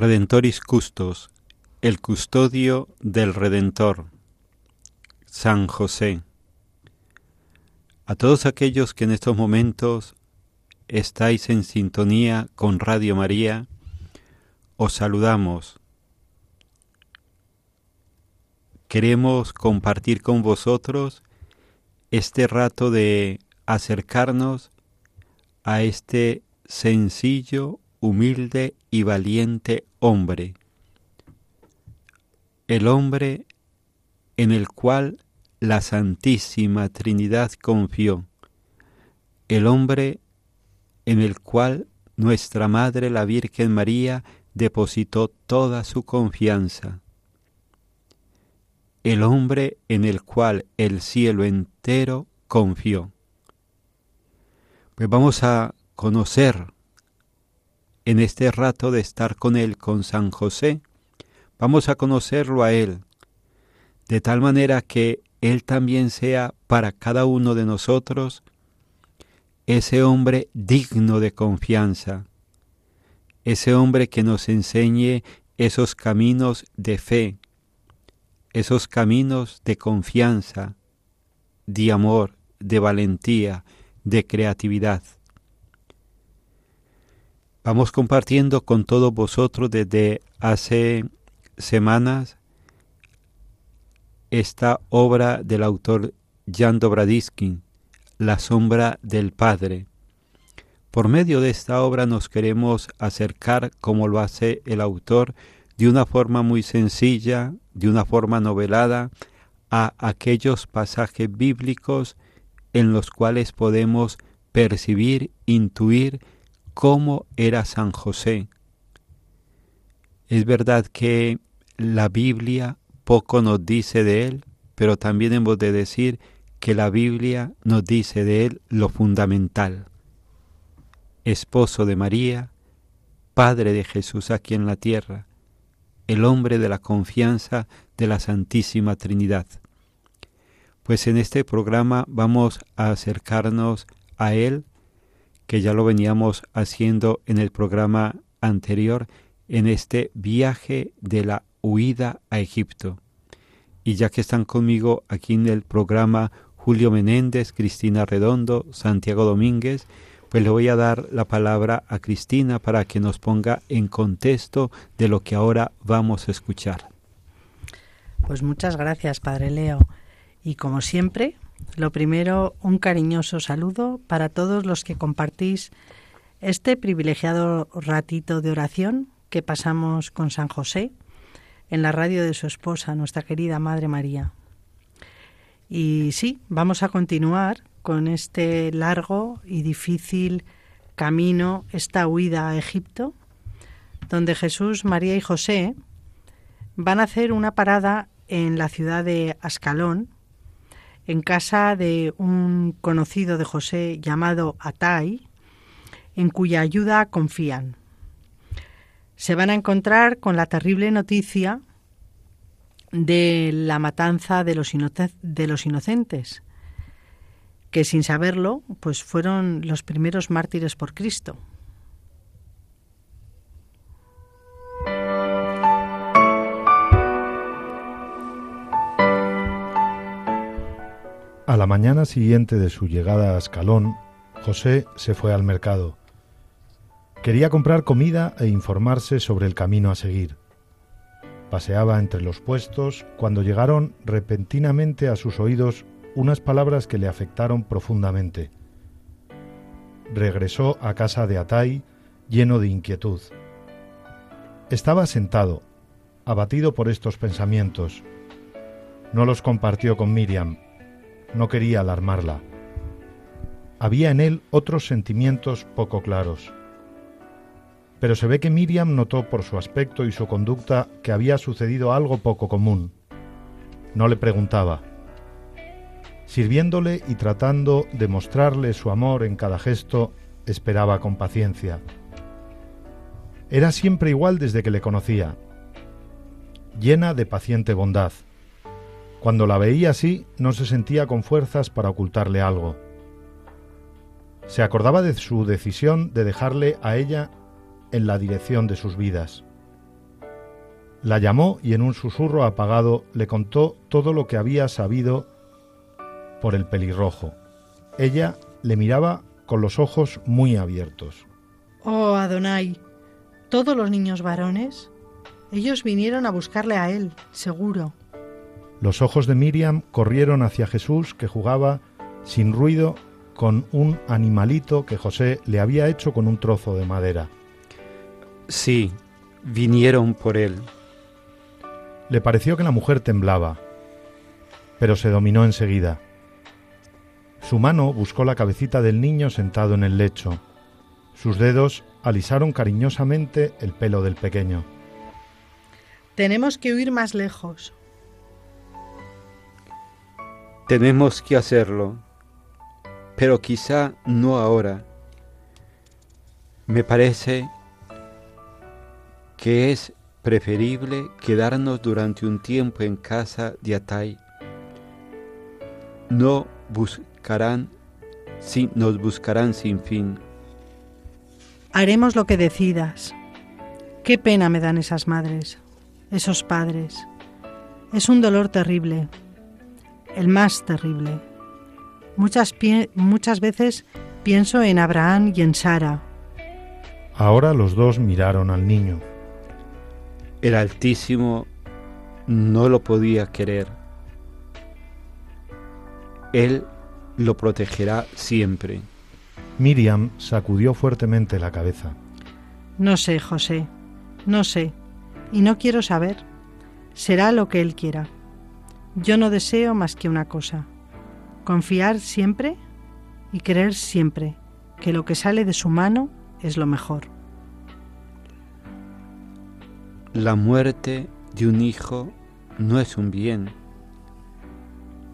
Redentoris Custos, el custodio del Redentor, San José. A todos aquellos que en estos momentos estáis en sintonía con Radio María, os saludamos. Queremos compartir con vosotros este rato de acercarnos a este sencillo, humilde y valiente hombre, el hombre en el cual la Santísima Trinidad confió, el hombre en el cual nuestra Madre la Virgen María depositó toda su confianza, el hombre en el cual el cielo entero confió. Pues vamos a conocer en este rato de estar con Él, con San José, vamos a conocerlo a Él, de tal manera que Él también sea para cada uno de nosotros ese hombre digno de confianza, ese hombre que nos enseñe esos caminos de fe, esos caminos de confianza, de amor, de valentía, de creatividad. Vamos compartiendo con todos vosotros desde hace semanas esta obra del autor Jan Dobradiskin, La sombra del Padre. Por medio de esta obra nos queremos acercar, como lo hace el autor, de una forma muy sencilla, de una forma novelada, a aquellos pasajes bíblicos en los cuales podemos percibir, intuir cómo era San José. Es verdad que la Biblia poco nos dice de él, pero también hemos de decir que la Biblia nos dice de él lo fundamental. Esposo de María, Padre de Jesús aquí en la tierra, el hombre de la confianza de la Santísima Trinidad. Pues en este programa vamos a acercarnos a Él, que ya lo veníamos haciendo en el programa anterior, en este viaje de la huida a Egipto. Y ya que están conmigo aquí en el programa Julio Menéndez, Cristina Redondo, Santiago Domínguez, pues le voy a dar la palabra a Cristina para que nos ponga en contexto de lo que ahora vamos a escuchar. Pues muchas gracias, Padre Leo. Y como siempre, lo primero, un cariñoso saludo para todos los que compartís este privilegiado ratito de oración que pasamos con San José en la radio de su esposa, nuestra querida Madre María. Y sí, vamos a continuar con este largo y difícil camino esta huida a Egipto, donde Jesús, María y José van a hacer una parada en la ciudad de Ascalón, en casa de un conocido de José llamado Atai, en cuya ayuda confían. Se van a encontrar con la terrible noticia de la matanza de los, de los inocentes, que sin saberlo, pues fueron los primeros mártires por Cristo. A la mañana siguiente de su llegada a Ascalón, José se fue al mercado. Quería comprar comida e informarse sobre el camino a seguir. Paseaba entre los puestos cuando llegaron repentinamente a sus oídos unas palabras que le afectaron profundamente. Regresó a casa de Atai lleno de inquietud. Estaba sentado, abatido por estos pensamientos. No los compartió con Miriam, no quería alarmarla. Había en él otros sentimientos poco claros. Pero se ve que Miriam notó por su aspecto y su conducta que había sucedido algo poco común. No le preguntaba. Sirviéndole y tratando de mostrarle su amor en cada gesto, esperaba con paciencia. Era siempre igual desde que le conocía, llena de paciente bondad. Cuando la veía así, no se sentía con fuerzas para ocultarle algo. Se acordaba de su decisión de dejarle a ella en la dirección de sus vidas. La llamó y en un susurro apagado le contó todo lo que había sabido por el pelirrojo. Ella le miraba con los ojos muy abiertos. Oh, Adonai, todos los niños varones, ellos vinieron a buscarle a él, seguro. Los ojos de Miriam corrieron hacia Jesús que jugaba sin ruido con un animalito que José le había hecho con un trozo de madera. Sí, vinieron por él. Le pareció que la mujer temblaba, pero se dominó enseguida. Su mano buscó la cabecita del niño sentado en el lecho. Sus dedos alisaron cariñosamente el pelo del pequeño. Tenemos que huir más lejos, tenemos que hacerlo, pero quizá no ahora. Me parece que es preferible quedarnos durante un tiempo en casa de Atai. No buscarán, nos buscarán sin fin. Haremos lo que decidas. Qué pena me dan esas madres, esos padres. Es un dolor terrible el más terrible. Muchas, muchas veces pienso en Abraham y en Sara. Ahora los dos miraron al niño. El Altísimo no lo podía querer. Él lo protegerá siempre. Miriam sacudió fuertemente la cabeza. No sé, José, no sé, y no quiero saber. Será lo que él quiera. Yo no deseo más que una cosa, confiar siempre y creer siempre que lo que sale de su mano es lo mejor. La muerte de un hijo no es un bien.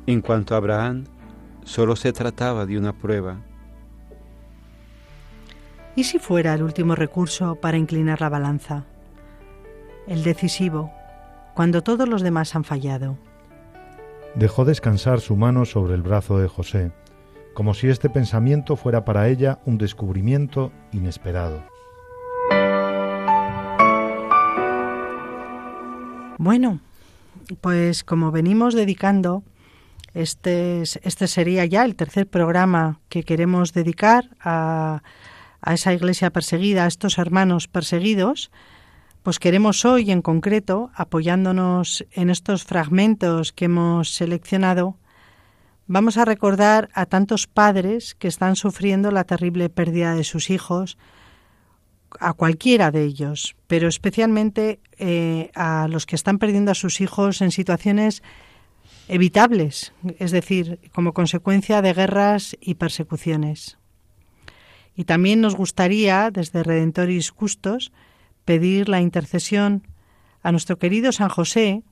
En cuanto a Abraham, solo se trataba de una prueba. ¿Y si fuera el último recurso para inclinar la balanza? El decisivo, cuando todos los demás han fallado dejó descansar su mano sobre el brazo de José, como si este pensamiento fuera para ella un descubrimiento inesperado. Bueno, pues como venimos dedicando, este, este sería ya el tercer programa que queremos dedicar a, a esa iglesia perseguida, a estos hermanos perseguidos, pues queremos hoy en concreto, apoyándonos en estos fragmentos que hemos seleccionado, vamos a recordar a tantos padres que están sufriendo la terrible pérdida de sus hijos, a cualquiera de ellos, pero especialmente eh, a los que están perdiendo a sus hijos en situaciones evitables, es decir, como consecuencia de guerras y persecuciones. Y también nos gustaría, desde Redentoris Custos, pedir la intercesión a nuestro querido San José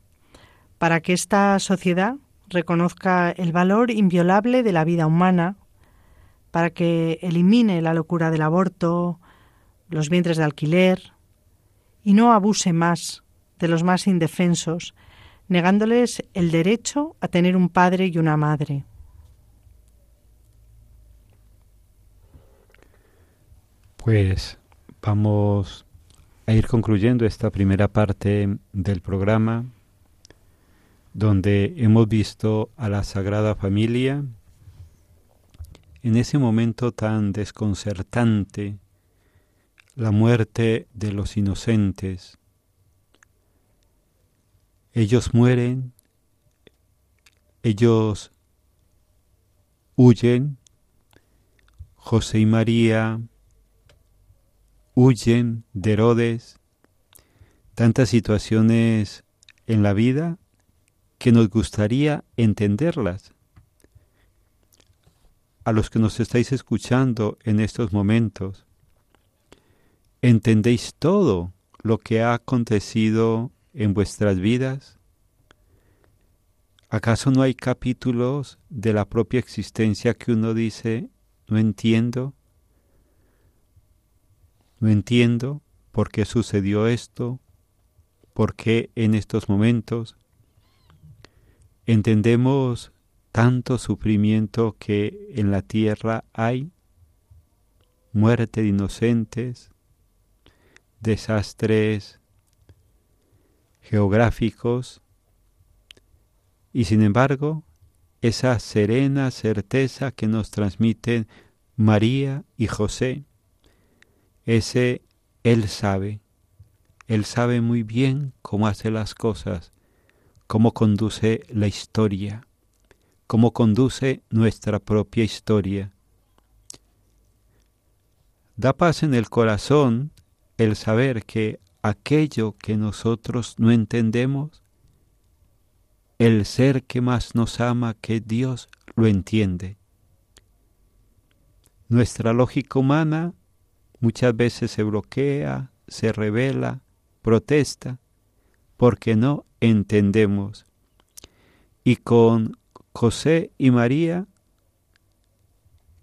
para que esta sociedad reconozca el valor inviolable de la vida humana, para que elimine la locura del aborto, los vientres de alquiler y no abuse más de los más indefensos, negándoles el derecho a tener un padre y una madre. Pues vamos a ir concluyendo esta primera parte del programa donde hemos visto a la Sagrada Familia en ese momento tan desconcertante, la muerte de los inocentes. Ellos mueren, ellos huyen, José y María huyen de Herodes, tantas situaciones en la vida que nos gustaría entenderlas. A los que nos estáis escuchando en estos momentos, ¿entendéis todo lo que ha acontecido en vuestras vidas? ¿Acaso no hay capítulos de la propia existencia que uno dice, no entiendo? No entiendo por qué sucedió esto, por qué en estos momentos entendemos tanto sufrimiento que en la tierra hay, muerte de inocentes, desastres geográficos, y sin embargo, esa serena certeza que nos transmiten María y José, ese Él sabe, Él sabe muy bien cómo hace las cosas, cómo conduce la historia, cómo conduce nuestra propia historia. Da paz en el corazón el saber que aquello que nosotros no entendemos, el ser que más nos ama, que Dios, lo entiende. Nuestra lógica humana muchas veces se bloquea, se revela, protesta, porque no entendemos. Y con José y María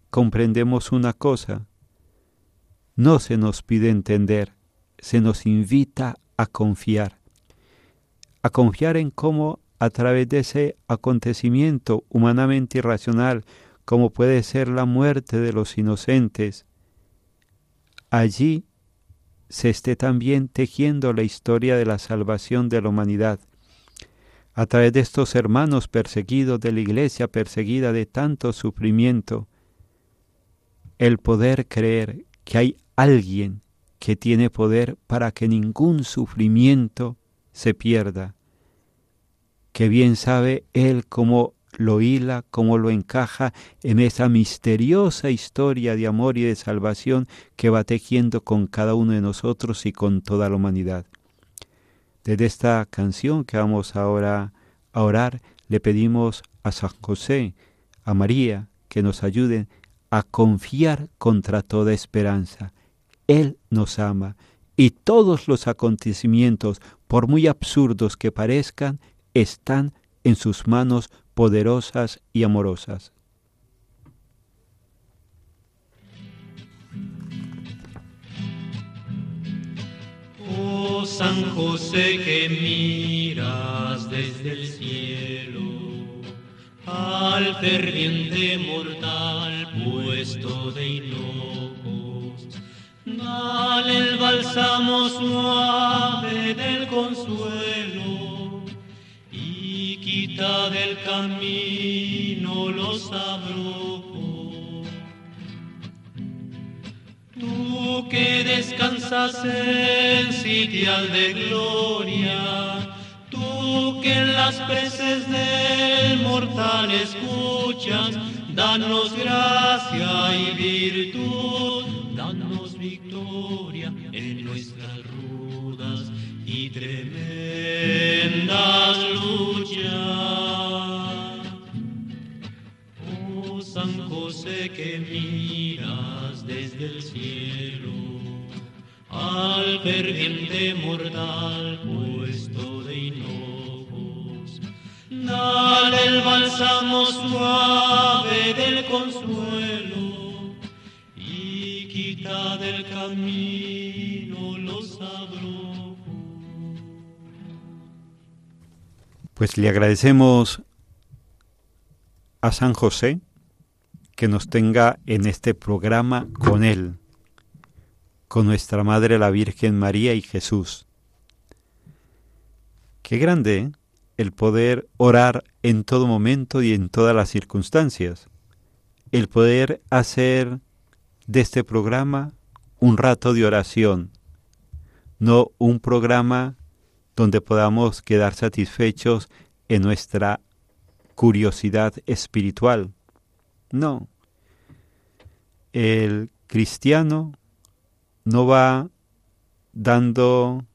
comprendemos una cosa, no se nos pide entender, se nos invita a confiar, a confiar en cómo a través de ese acontecimiento humanamente irracional, como puede ser la muerte de los inocentes, allí se esté también tejiendo la historia de la salvación de la humanidad. A través de estos hermanos perseguidos de la iglesia perseguida de tanto sufrimiento, el poder creer que hay alguien que tiene poder para que ningún sufrimiento se pierda, que bien sabe Él cómo lo hila, cómo lo encaja en esa misteriosa historia de amor y de salvación que va tejiendo con cada uno de nosotros y con toda la humanidad. Desde esta canción que vamos ahora a orar, le pedimos a San José, a María, que nos ayuden a confiar contra toda esperanza. Él nos ama y todos los acontecimientos, por muy absurdos que parezcan, están en sus manos poderosas y amorosas. Oh San José que miras desde el cielo al ferviente mortal puesto de hinojos, dale el bálsamo suave del consuelo quita del camino los abrojos. Tú que descansas en sitial de gloria, tú que en las preces del mortal escuchas, danos gracia y virtud, danos victoria en nuestras rudas y tremendas que miras desde el al ferviente mortal puesto de hinojos. Dale el bálsamo suave del consuelo y quita del camino Pues le agradecemos a San José que nos tenga en este programa con Él, con nuestra Madre la Virgen María y Jesús. Qué grande ¿eh? el poder orar en todo momento y en todas las circunstancias, el poder hacer de este programa un rato de oración, no un programa donde podamos quedar satisfechos en nuestra curiosidad espiritual. No. El cristiano no va dando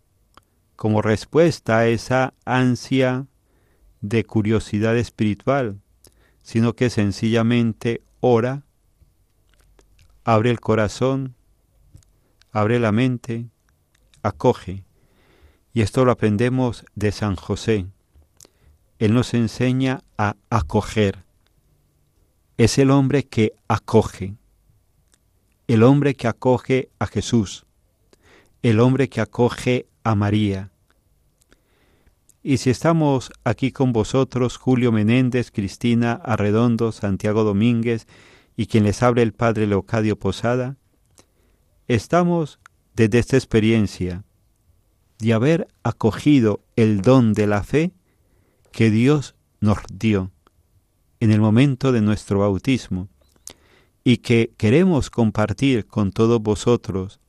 como respuesta a esa ansia de curiosidad espiritual, sino que sencillamente ora, abre el corazón, abre la mente, acoge. Y esto lo aprendemos de San José. Él nos enseña a acoger. Es el hombre que acoge, el hombre que acoge a Jesús, el hombre que acoge a María. Y si estamos aquí con vosotros, Julio Menéndez, Cristina Arredondo, Santiago Domínguez y quien les habla el Padre Leocadio Posada, estamos desde esta experiencia de haber acogido el don de la fe que Dios nos dio en el momento de nuestro bautismo y que queremos compartir con todos vosotros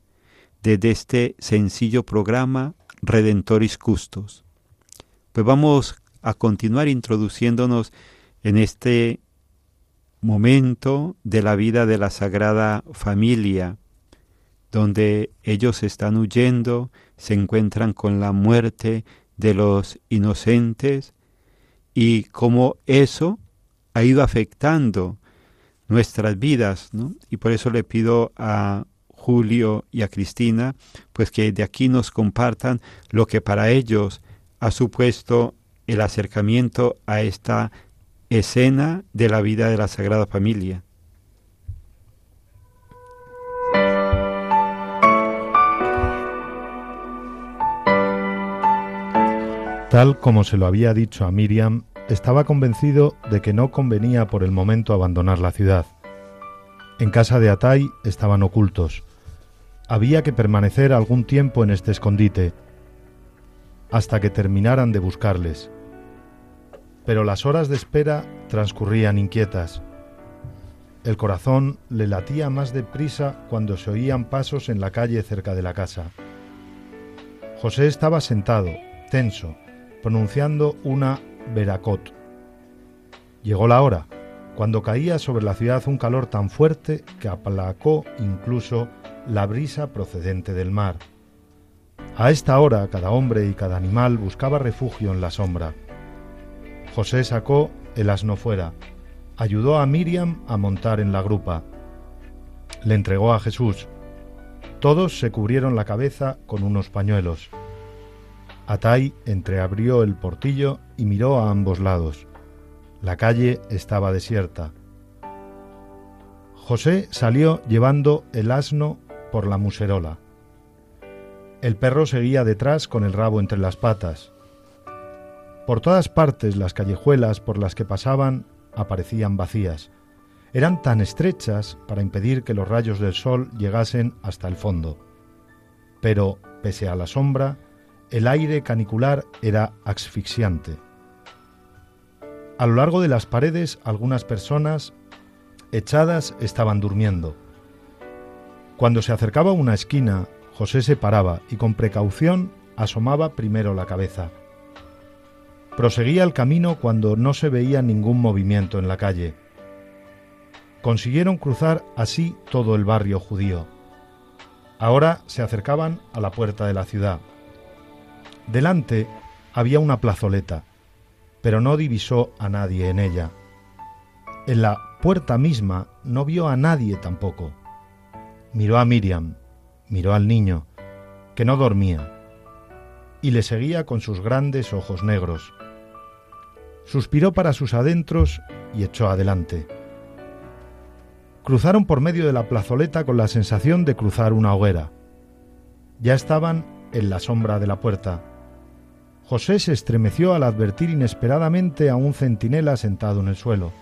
desde este sencillo programa Redentoris Custos. Pues vamos a continuar introduciéndonos en este momento de la vida de la Sagrada Familia, donde ellos están huyendo, se encuentran con la muerte de los inocentes y cómo eso ha ido afectando nuestras vidas, ¿no? Y por eso le pido a Julio y a Cristina, pues que de aquí nos compartan lo que para ellos ha supuesto el acercamiento a esta escena de la vida de la Sagrada Familia. Tal como se lo había dicho a Miriam, estaba convencido de que no convenía por el momento abandonar la ciudad. En casa de Atay estaban ocultos. Había que permanecer algún tiempo en este escondite, hasta que terminaran de buscarles. Pero las horas de espera transcurrían inquietas. El corazón le latía más deprisa cuando se oían pasos en la calle cerca de la casa. José estaba sentado, tenso, pronunciando una veracot. Llegó la hora, cuando caía sobre la ciudad un calor tan fuerte que aplacó incluso la brisa procedente del mar. A esta hora cada hombre y cada animal buscaba refugio en la sombra. José sacó el asno fuera, ayudó a Miriam a montar en la grupa, le entregó a Jesús. Todos se cubrieron la cabeza con unos pañuelos. Atai entreabrió el portillo y miró a ambos lados. La calle estaba desierta. José salió llevando el asno por la muserola. El perro seguía detrás con el rabo entre las patas. Por todas partes las callejuelas por las que pasaban aparecían vacías. Eran tan estrechas para impedir que los rayos del sol llegasen hasta el fondo. Pero, pese a la sombra, el aire canicular era asfixiante. A lo largo de las paredes algunas personas echadas estaban durmiendo. Cuando se acercaba a una esquina, José se paraba y con precaución asomaba primero la cabeza. Proseguía el camino cuando no se veía ningún movimiento en la calle. Consiguieron cruzar así todo el barrio judío. Ahora se acercaban a la puerta de la ciudad. Delante había una plazoleta, pero no divisó a nadie en ella. En la puerta misma no vio a nadie tampoco. Miró a Miriam, miró al niño, que no dormía, y le seguía con sus grandes ojos negros. Suspiró para sus adentros y echó adelante. Cruzaron por medio de la plazoleta con la sensación de cruzar una hoguera. Ya estaban en la sombra de la puerta. José se estremeció al advertir inesperadamente a un centinela sentado en el suelo,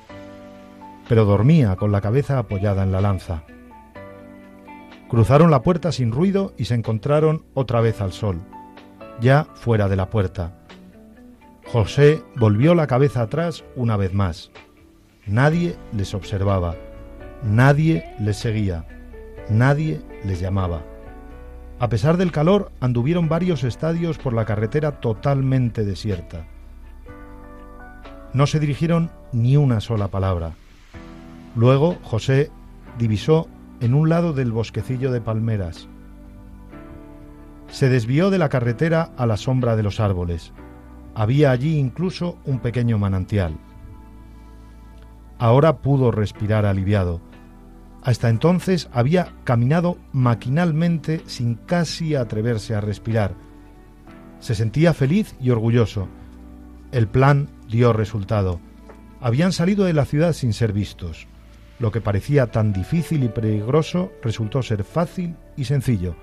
pero dormía con la cabeza apoyada en la lanza. Cruzaron la puerta sin ruido y se encontraron otra vez al sol, ya fuera de la puerta. José volvió la cabeza atrás una vez más. Nadie les observaba, nadie les seguía, nadie les llamaba. A pesar del calor, anduvieron varios estadios por la carretera totalmente desierta. No se dirigieron ni una sola palabra. Luego José divisó en un lado del bosquecillo de palmeras. Se desvió de la carretera a la sombra de los árboles. Había allí incluso un pequeño manantial. Ahora pudo respirar aliviado. Hasta entonces había caminado maquinalmente sin casi atreverse a respirar. Se sentía feliz y orgulloso. El plan dio resultado. Habían salido de la ciudad sin ser vistos. Lo que parecía tan difícil y peligroso resultó ser fácil y sencillo,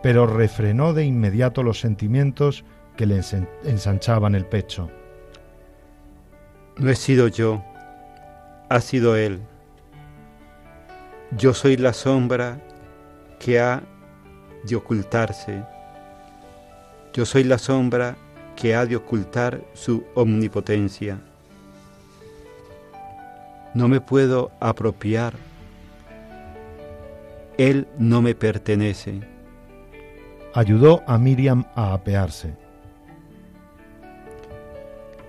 pero refrenó de inmediato los sentimientos que le ensanchaban el pecho. No he sido yo, ha sido él. Yo soy la sombra que ha de ocultarse. Yo soy la sombra que ha de ocultar su omnipotencia no me puedo apropiar. Él no me pertenece. Ayudó a Miriam a apearse.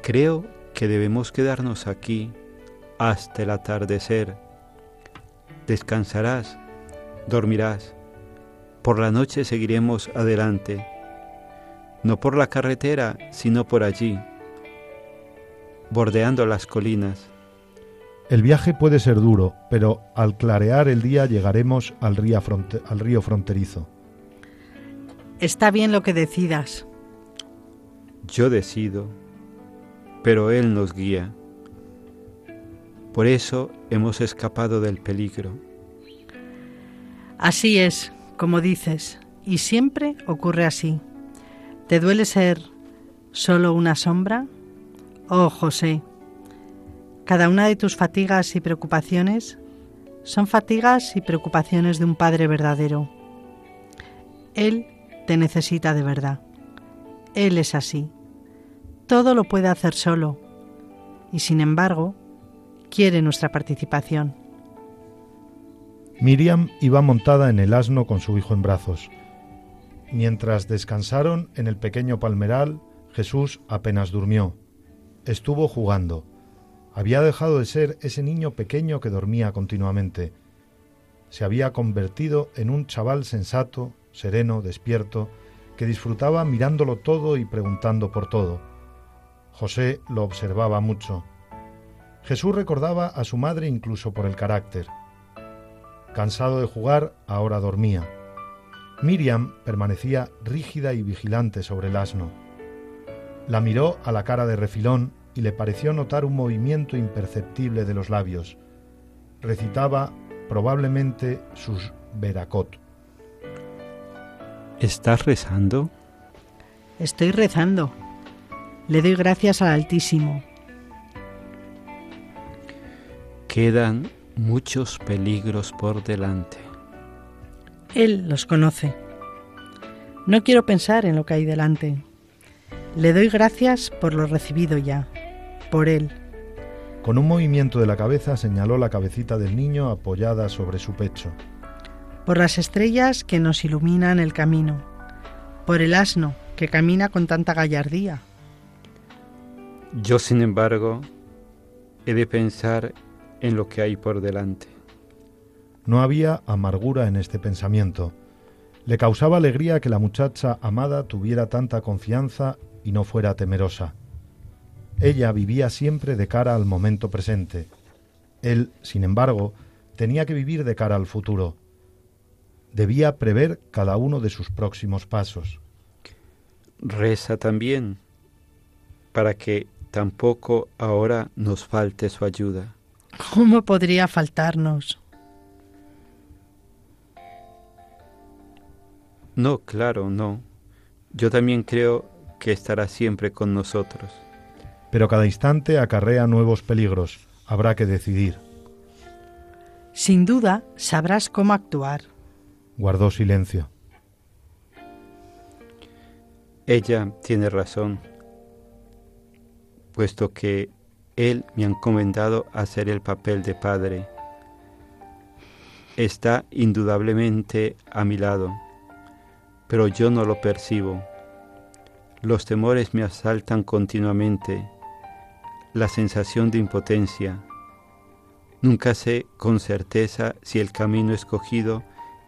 Creo que debemos quedarnos aquí hasta el atardecer. Descansarás, dormirás. Por la noche seguiremos adelante, no por la carretera, sino por allí, bordeando las colinas el viaje puede ser duro, pero al clarear el día llegaremos al río, al río fronterizo. Está bien lo que decidas. Yo decido, pero Él nos guía. Por eso hemos escapado del peligro. Así es, como dices, y siempre ocurre así. ¿Te duele ser solo una sombra? Oh, José, cada una de tus fatigas y preocupaciones son fatigas y preocupaciones de un Padre verdadero. Él te necesita de verdad. Él es así. Todo lo puede hacer solo y sin embargo quiere nuestra participación. Miriam iba montada en el asno con su hijo en brazos. Mientras descansaron en el pequeño palmeral, Jesús apenas durmió. Estuvo jugando había dejado de ser ese niño pequeño que dormía continuamente. Se había convertido en un chaval sensato, sereno, despierto, que disfrutaba mirándolo todo y preguntando por todo. José lo observaba mucho. Jesús recordaba a su madre incluso por el carácter. Cansado de jugar, ahora dormía. Miriam permanecía rígida y vigilante sobre el asno. La miró a la cara de refilón y le pareció notar un movimiento imperceptible de los labios. Recitaba probablemente sus veracot. ¿Estás rezando? Estoy rezando. Le doy gracias al Altísimo. Quedan muchos peligros por delante. Él los conoce. No quiero pensar en lo que hay delante. Le doy gracias por lo recibido ya por él. Con un movimiento de la cabeza señaló la cabecita del niño apoyada sobre su pecho. Por las estrellas que nos iluminan el camino, por el asno que camina con tanta gallardía. Yo, sin embargo, he de pensar en lo que hay por delante. No había amargura en este pensamiento. Le causaba alegría que la muchacha amada tuviera tanta confianza y no fuera temerosa. Ella vivía siempre de cara al momento presente. Él, sin embargo, tenía que vivir de cara al futuro. debía prever cada uno de sus próximos pasos. Reza también para que tampoco ahora nos falte su ayuda. ¿Cómo podría faltarnos? No, claro, no. Yo también creo que estará siempre con nosotros. Pero cada instante acarrea nuevos peligros. Habrá que decidir. Sin duda sabrás cómo actuar. Guardó silencio. Ella tiene razón, puesto que él me ha encomendado hacer el papel de padre. Está indudablemente a mi lado, pero yo no lo percibo. Los temores me asaltan continuamente, la sensación de impotencia. Nunca sé con certeza si el camino escogido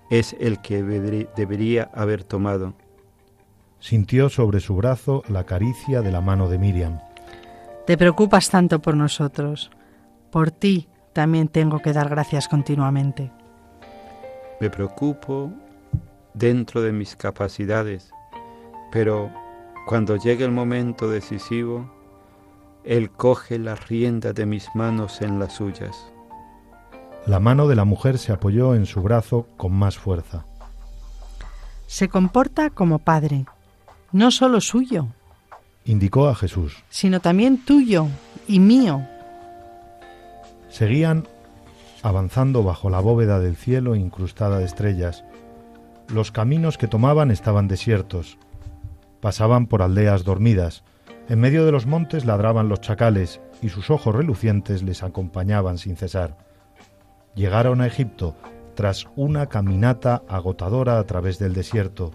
es el que debería haber tomado. Sintió sobre su brazo la caricia de la mano de Miriam. Te preocupas tanto por nosotros. Por ti también tengo que dar gracias continuamente. Me preocupo dentro de mis capacidades, pero cuando llegue el momento decisivo, Él coge la rienda de mis manos en las suyas. La mano de la mujer se apoyó en su brazo con más fuerza. Se comporta como padre, no solo suyo, indicó a Jesús, sino también tuyo y mío. Seguían avanzando bajo la bóveda del cielo incrustada de estrellas. Los caminos que tomaban estaban desiertos. Pasaban por aldeas dormidas. En medio de los montes ladraban los chacales y sus ojos relucientes les acompañaban sin cesar. Llegaron a Egipto tras una caminata agotadora a través del desierto,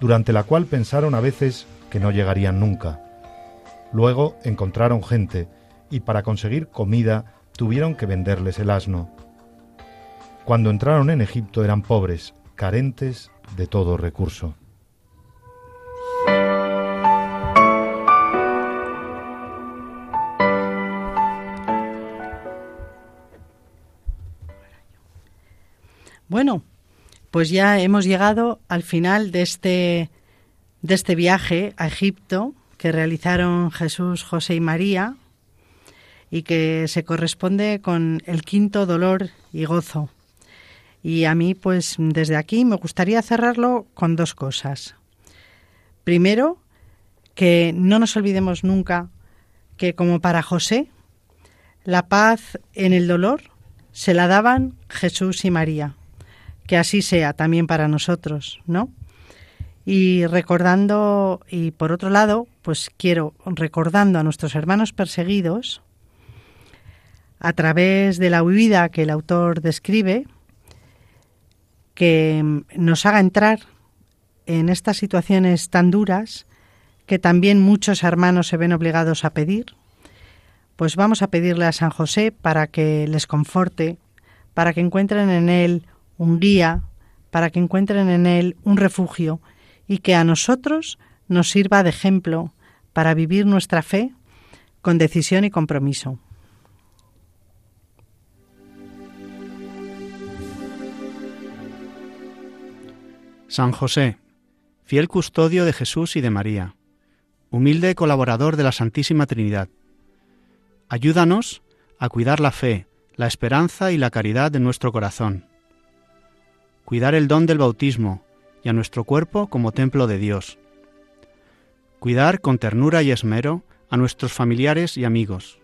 durante la cual pensaron a veces que no llegarían nunca. Luego encontraron gente y para conseguir comida tuvieron que venderles el asno. Cuando entraron en Egipto eran pobres, carentes de todo recurso. Bueno, pues ya hemos llegado al final de este de este viaje a Egipto que realizaron Jesús, José y María y que se corresponde con el quinto dolor y gozo. Y a mí, pues desde aquí me gustaría cerrarlo con dos cosas. Primero, que no nos olvidemos nunca que como para José, la paz en el dolor se la daban Jesús y María. Que así sea también para nosotros, ¿no? Y recordando, y por otro lado, pues quiero, recordando a nuestros hermanos perseguidos, a través de la huida que el autor describe, que nos haga entrar en estas situaciones tan duras que también muchos hermanos se ven obligados a pedir, pues vamos a pedirle a San José para que les conforte, para que encuentren en él un guía, para que encuentren en él un refugio y que a nosotros nos sirva de ejemplo para vivir nuestra fe con decisión y compromiso. San José, fiel custodio de Jesús y de María, humilde colaborador de la Santísima Trinidad, ayúdanos a cuidar la fe, la esperanza y la caridad de nuestro corazón, cuidar el don del bautismo, y a nuestro cuerpo como templo de Dios. Cuidar con ternura y esmero a nuestros familiares y amigos.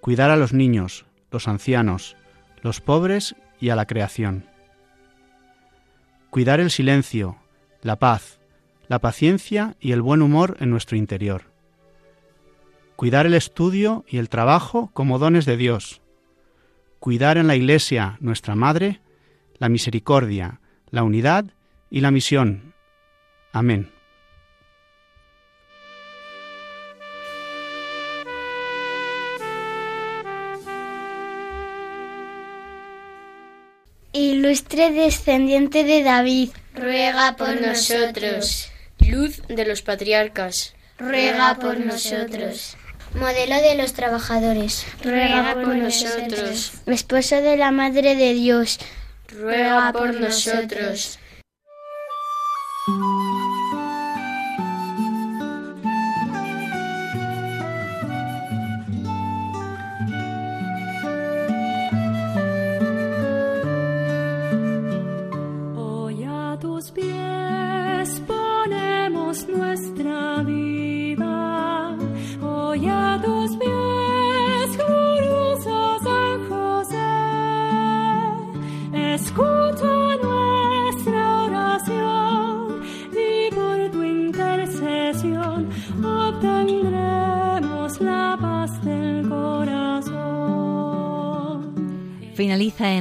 Cuidar a los niños, los ancianos, los pobres y a la creación. Cuidar el silencio, la paz, la paciencia y el buen humor en nuestro interior. Cuidar el estudio y el trabajo como dones de Dios. Cuidar en la Iglesia, nuestra Madre, la misericordia, la unidad y la misión. Amén. Ilustre descendiente de David, ruega por nosotros. Luz de los patriarcas, ruega por nosotros. Modelo de los trabajadores, ruega por nosotros. Esposo de la Madre de Dios, ruega por nosotros.